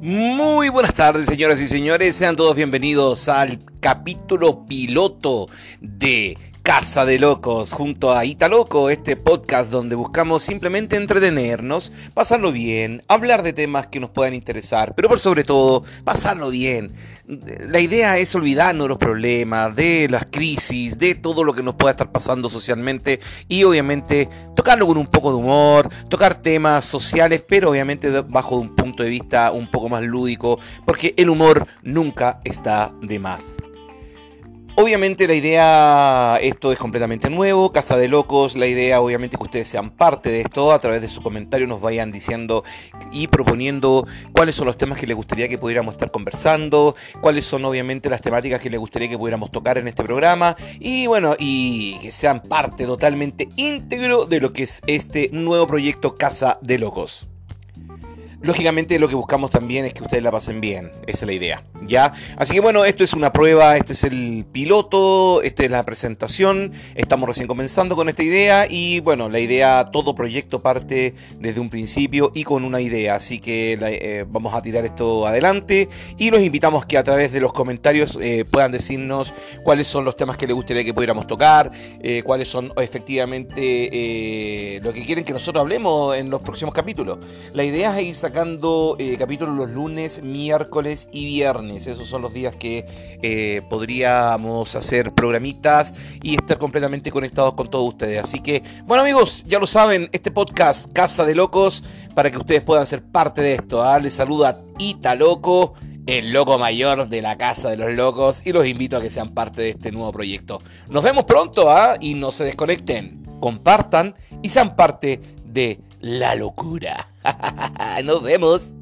Muy buenas tardes, señoras y señores. Sean todos bienvenidos al capítulo piloto de Casa de Locos junto a Italoco, este podcast donde buscamos simplemente entretenernos, pasarlo bien, hablar de temas que nos puedan interesar, pero por sobre todo, pasarlo bien. La idea es olvidarnos de los problemas, de las crisis, de todo lo que nos pueda estar pasando socialmente y obviamente tocarlo con un poco de humor, tocar temas sociales, pero obviamente bajo un punto de vista un poco más lúdico, porque el humor nunca está de más. Obviamente la idea, esto es completamente nuevo, Casa de Locos, la idea obviamente que ustedes sean parte de esto, a través de su comentario nos vayan diciendo y proponiendo cuáles son los temas que les gustaría que pudiéramos estar conversando, cuáles son obviamente las temáticas que les gustaría que pudiéramos tocar en este programa y bueno, y que sean parte totalmente íntegro de lo que es este nuevo proyecto Casa de Locos. Lógicamente lo que buscamos también es que ustedes la pasen bien, esa es la idea, ¿ya? Así que bueno, esto es una prueba, este es el piloto, esta es la presentación, estamos recién comenzando con esta idea y bueno, la idea, todo proyecto parte desde un principio y con una idea, así que eh, vamos a tirar esto adelante y los invitamos que a través de los comentarios eh, puedan decirnos cuáles son los temas que les gustaría que pudiéramos tocar, eh, cuáles son efectivamente lo que quieren que nosotros hablemos en los próximos capítulos. La idea es ir sacando eh, capítulos los lunes, miércoles y viernes. Esos son los días que eh, podríamos hacer programitas y estar completamente conectados con todos ustedes. Así que, bueno amigos, ya lo saben, este podcast Casa de Locos, para que ustedes puedan ser parte de esto. ¿ah? Les saluda Ita Loco el loco mayor de la Casa de los Locos y los invito a que sean parte de este nuevo proyecto. Nos vemos pronto ¿ah? y no se desconecten, compartan y sean parte de la locura. Nos vemos.